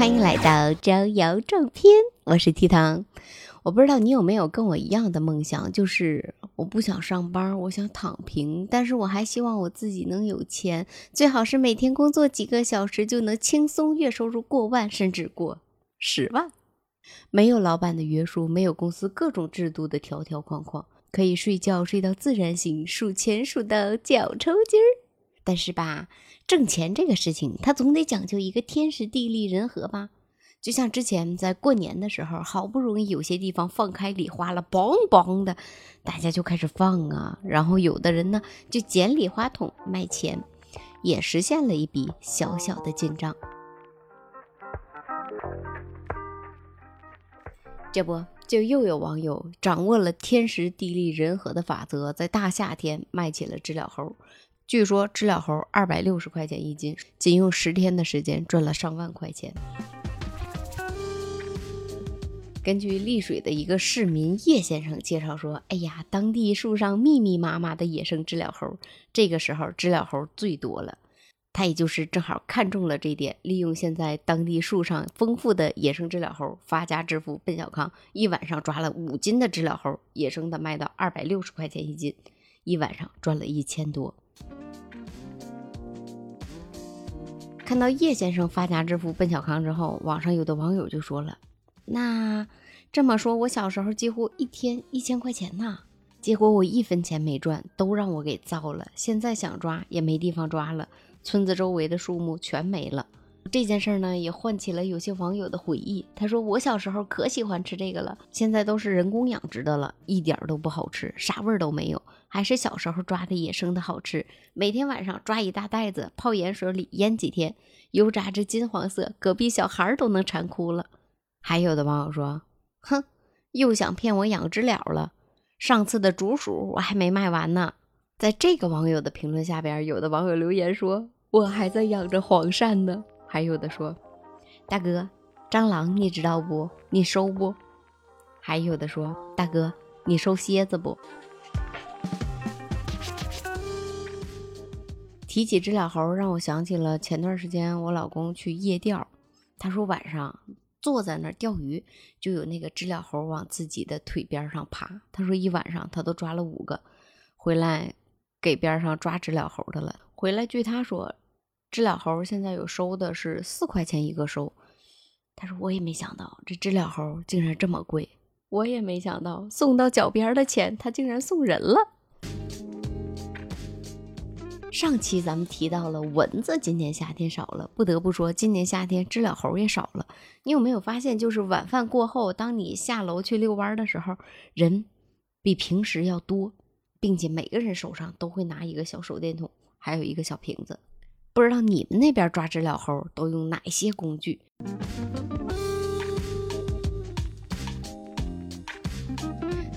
欢迎来到招摇撞骗，我是 T 糖。我不知道你有没有跟我一样的梦想，就是我不想上班，我想躺平，但是我还希望我自己能有钱，最好是每天工作几个小时就能轻松月收入过万，甚至过十万。没有老板的约束，没有公司各种制度的条条框框，可以睡觉睡到自然醒，数钱数到脚抽筋儿。但是吧，挣钱这个事情，它总得讲究一个天时地利人和吧。就像之前在过年的时候，好不容易有些地方放开礼花了，梆梆的，大家就开始放啊。然后有的人呢，就捡礼花筒卖钱，也实现了一笔小小的进账。这不，就又有网友掌握了天时地利人和的法则，在大夏天卖起了知了猴。据说知了猴二百六十块钱一斤，仅用十天的时间赚了上万块钱。根据丽水的一个市民叶先生介绍说：“哎呀，当地树上密密麻麻的野生知了猴，这个时候知了猴最多了。他也就是正好看中了这点，利用现在当地树上丰富的野生知了猴，发家致富。奔小康一晚上抓了五斤的知了猴，野生的卖到二百六十块钱一斤，一晚上赚了一千多。看到叶先生发家致富、奔小康之后，网上有的网友就说了。”那这么说，我小时候几乎一天一千块钱呢，结果我一分钱没赚，都让我给糟了。现在想抓也没地方抓了，村子周围的树木全没了。这件事呢，也唤起了有些网友的回忆。他说：“我小时候可喜欢吃这个了，现在都是人工养殖的了，一点都不好吃，啥味儿都没有，还是小时候抓的野生的好吃。每天晚上抓一大袋子，泡盐水里腌几天，油炸至金黄色，隔壁小孩都能馋哭了。”还有的网友说：“哼，又想骗我养知了了。上次的竹鼠我还没卖完呢。”在这个网友的评论下边，有的网友留言说：“我还在养着黄鳝呢。”还有的说：“大哥，蟑螂你知道不？你收不？”还有的说：“大哥，你收蝎子不？”提起知了猴，让我想起了前段时间我老公去夜钓，他说晚上。坐在那儿钓鱼，就有那个知了猴往自己的腿边上爬。他说一晚上他都抓了五个，回来给边上抓知了猴的了。回来据他说，知了猴现在有收的是四块钱一个收。他说我也没想到这知了猴竟然这么贵，我也没想到送到脚边的钱他竟然送人了。上期咱们提到了蚊子，今年夏天少了。不得不说，今年夏天知了猴也少了。你有没有发现，就是晚饭过后，当你下楼去遛弯的时候，人比平时要多，并且每个人手上都会拿一个小手电筒，还有一个小瓶子。不知道你们那边抓知了猴都用哪些工具？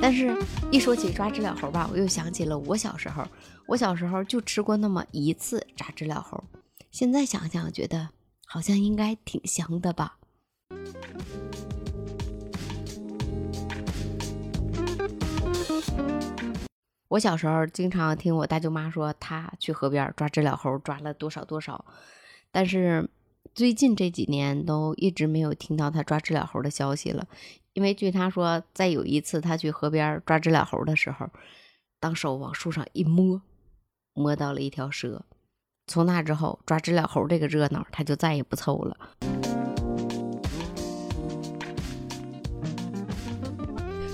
但是，一说起抓知了猴吧，我又想起了我小时候。我小时候就吃过那么一次炸知了猴，现在想想觉得好像应该挺香的吧。我小时候经常听我大舅妈说，她去河边抓知了猴，抓了多少多少。但是最近这几年都一直没有听到她抓知了猴的消息了。因为据他说，再有一次他去河边抓知了猴的时候，当手往树上一摸，摸到了一条蛇。从那之后，抓知了猴这个热闹他就再也不凑了。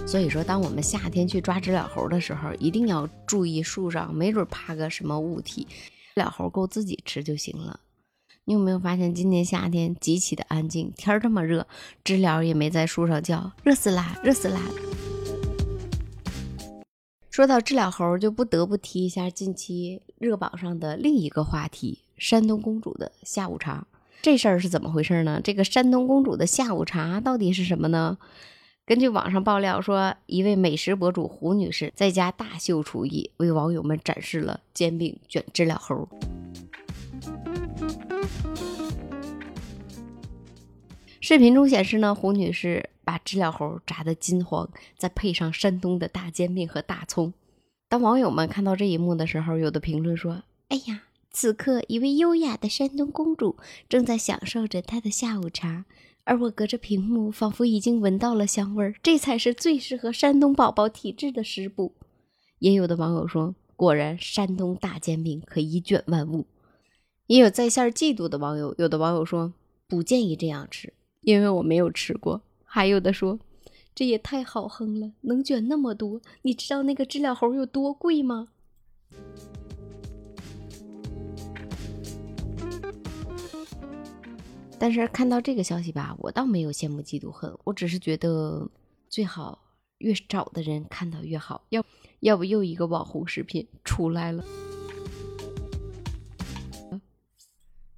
所以说，当我们夏天去抓知了猴的时候，一定要注意树上没准趴个什么物体，知了猴够自己吃就行了。你有没有发现今年夏天极其的安静？天儿这么热，知了也没在树上叫，热死啦，热死啦！说到知了猴，就不得不提一下近期热榜上的另一个话题——山东公主的下午茶。这事儿是怎么回事呢？这个山东公主的下午茶到底是什么呢？根据网上爆料说，一位美食博主胡女士在家大秀厨艺，为网友们展示了煎饼卷知了猴。视频中显示呢，胡女士把知了猴炸得金黄，再配上山东的大煎饼和大葱。当网友们看到这一幕的时候，有的评论说：“哎呀，此刻，一位优雅的山东公主正在享受着她的下午茶，而我隔着屏幕，仿佛已经闻到了香味儿。这才是最适合山东宝宝体质的食补。也有的网友说，果然山东大煎饼可以卷万物。也有在线嫉妒的网友，有的网友说不建议这样吃，因为我没有吃过。还有的说，这也太好哼了，能卷那么多，你知道那个知了猴有多贵吗？但是看到这个消息吧，我倒没有羡慕嫉妒恨，我只是觉得最好越少的人看到越好，要要不又一个网红视频出来了。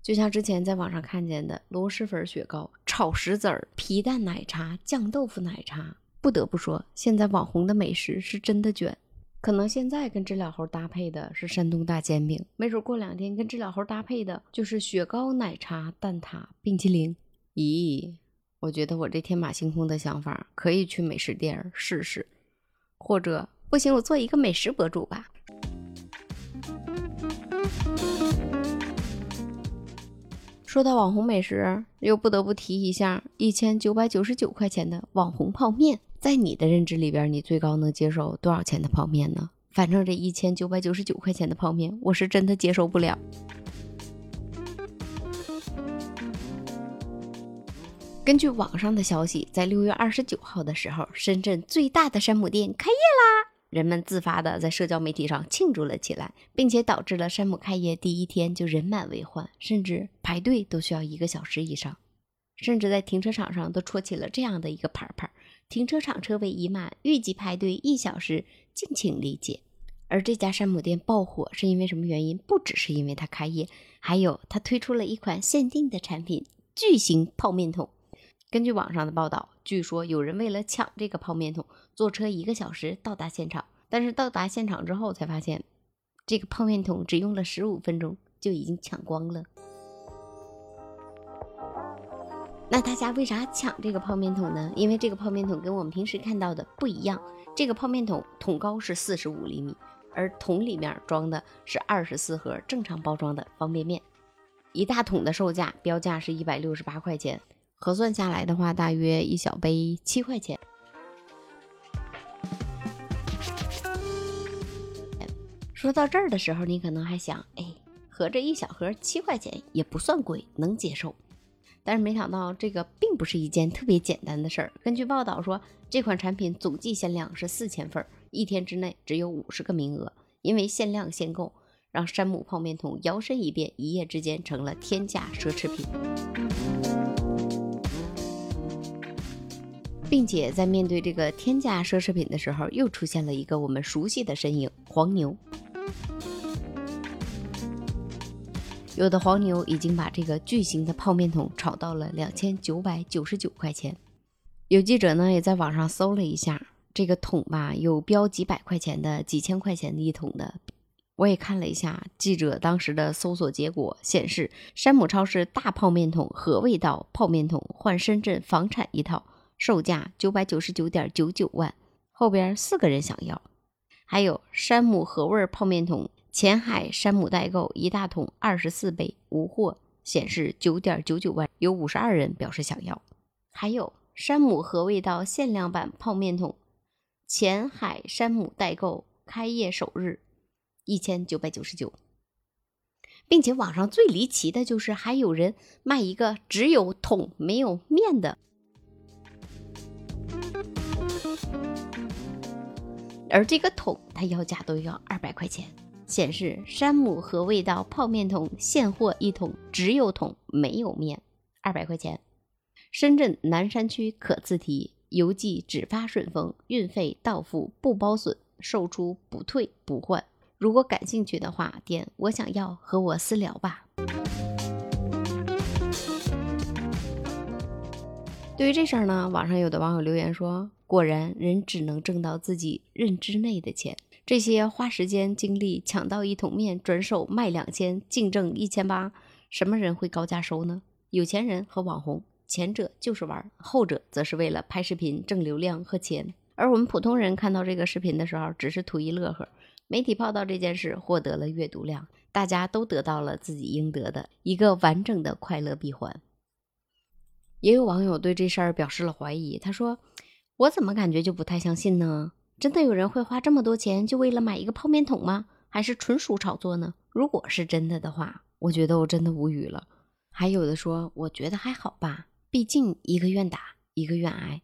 就像之前在网上看见的螺蛳粉雪糕、炒石子儿、皮蛋奶茶、酱豆腐奶茶，不得不说，现在网红的美食是真的卷。可能现在跟知了猴搭配的是山东大煎饼，没准过两天跟知了猴搭配的就是雪糕、奶茶、蛋挞、冰淇淋。咦，我觉得我这天马行空的想法可以去美食店试试，或者不行，我做一个美食博主吧。说到网红美食，又不得不提一下一千九百九十九块钱的网红泡面。在你的认知里边，你最高能接受多少钱的泡面呢？反正这一千九百九十九块钱的泡面，我是真的接受不了。根据网上的消息，在六月二十九号的时候，深圳最大的山姆店开业啦。人们自发的在社交媒体上庆祝了起来，并且导致了山姆开业第一天就人满为患，甚至排队都需要一个小时以上，甚至在停车场上都戳起了这样的一个牌牌：停车场车位已满，预计排队一小时，敬请理解。而这家山姆店爆火是因为什么原因？不只是因为它开业，还有它推出了一款限定的产品——巨型泡面桶。根据网上的报道，据说有人为了抢这个泡面桶，坐车一个小时到达现场。但是到达现场之后，才发现这个泡面桶只用了十五分钟就已经抢光了。那大家为啥抢这个泡面桶呢？因为这个泡面桶跟我们平时看到的不一样。这个泡面桶桶高是四十五厘米，而桶里面装的是二十四盒正常包装的方便面。一大桶的售价标价是一百六十八块钱。核算下来的话，大约一小杯七块钱。说到这儿的时候，你可能还想，哎，合着一小盒七块钱也不算贵，能接受。但是没想到，这个并不是一件特别简单的事儿。根据报道说，这款产品总计限量是四千份，一天之内只有五十个名额。因为限量限购，让山姆泡面桶摇身一变，一夜之间成了天价奢侈品。并且在面对这个天价奢侈品的时候，又出现了一个我们熟悉的身影——黄牛。有的黄牛已经把这个巨型的泡面桶炒到了两千九百九十九块钱。有记者呢也在网上搜了一下，这个桶吧有标几百块钱的、几千块钱的一桶的。我也看了一下记者当时的搜索结果，显示山姆超市大泡面桶和味道泡面桶换深圳房产一套。售价九百九十九点九九万，后边四个人想要。还有山姆和味泡面桶，前海山姆代购一大桶二十四杯，无货，显示九点九九万，有五十二人表示想要。还有山姆和味道限量版泡面桶，前海山姆代购开业首日一千九百九十九，并且网上最离奇的就是还有人卖一个只有桶没有面的。而这个桶，它要价都要二百块钱。显示山姆和味道泡面桶现货一桶，只有桶没有面，二百块钱。深圳南山区可自提，邮寄只发顺丰，运费到付不包损，售出不退不换。如果感兴趣的话，点我想要和我私聊吧。对于这事儿呢，网上有的网友留言说。果然，人只能挣到自己认知内的钱。这些花时间精力抢到一桶面，转手卖两千，净挣一千八，什么人会高价收呢？有钱人和网红，前者就是玩，后者则是为了拍视频挣流量和钱。而我们普通人看到这个视频的时候，只是图一乐呵。媒体报道这件事，获得了阅读量，大家都得到了自己应得的一个完整的快乐闭环。也有网友对这事儿表示了怀疑，他说：“我怎么感觉就不太相信呢？真的有人会花这么多钱就为了买一个泡面桶吗？还是纯属炒作呢？如果是真的的话，我觉得我真的无语了。”还有的说：“我觉得还好吧，毕竟一个愿打，一个愿挨。”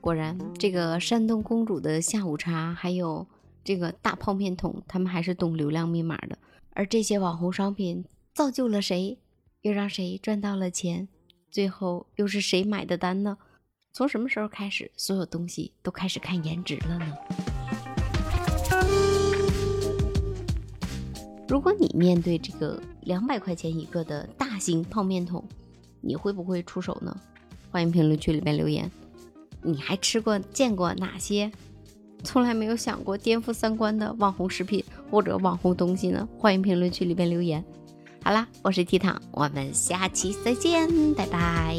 果然，这个山东公主的下午茶，还有这个大泡面桶，他们还是懂流量密码的。而这些网红商品造就了谁，又让谁赚到了钱？最后又是谁买的单呢？从什么时候开始，所有东西都开始看颜值了呢？如果你面对这个两百块钱一个的大型泡面桶，你会不会出手呢？欢迎评论区里面留言。你还吃过、见过哪些从来没有想过颠覆三观的网红食品或者网红东西呢？欢迎评论区里边留言。好啦，我是 T 糖，我们下期再见，拜拜。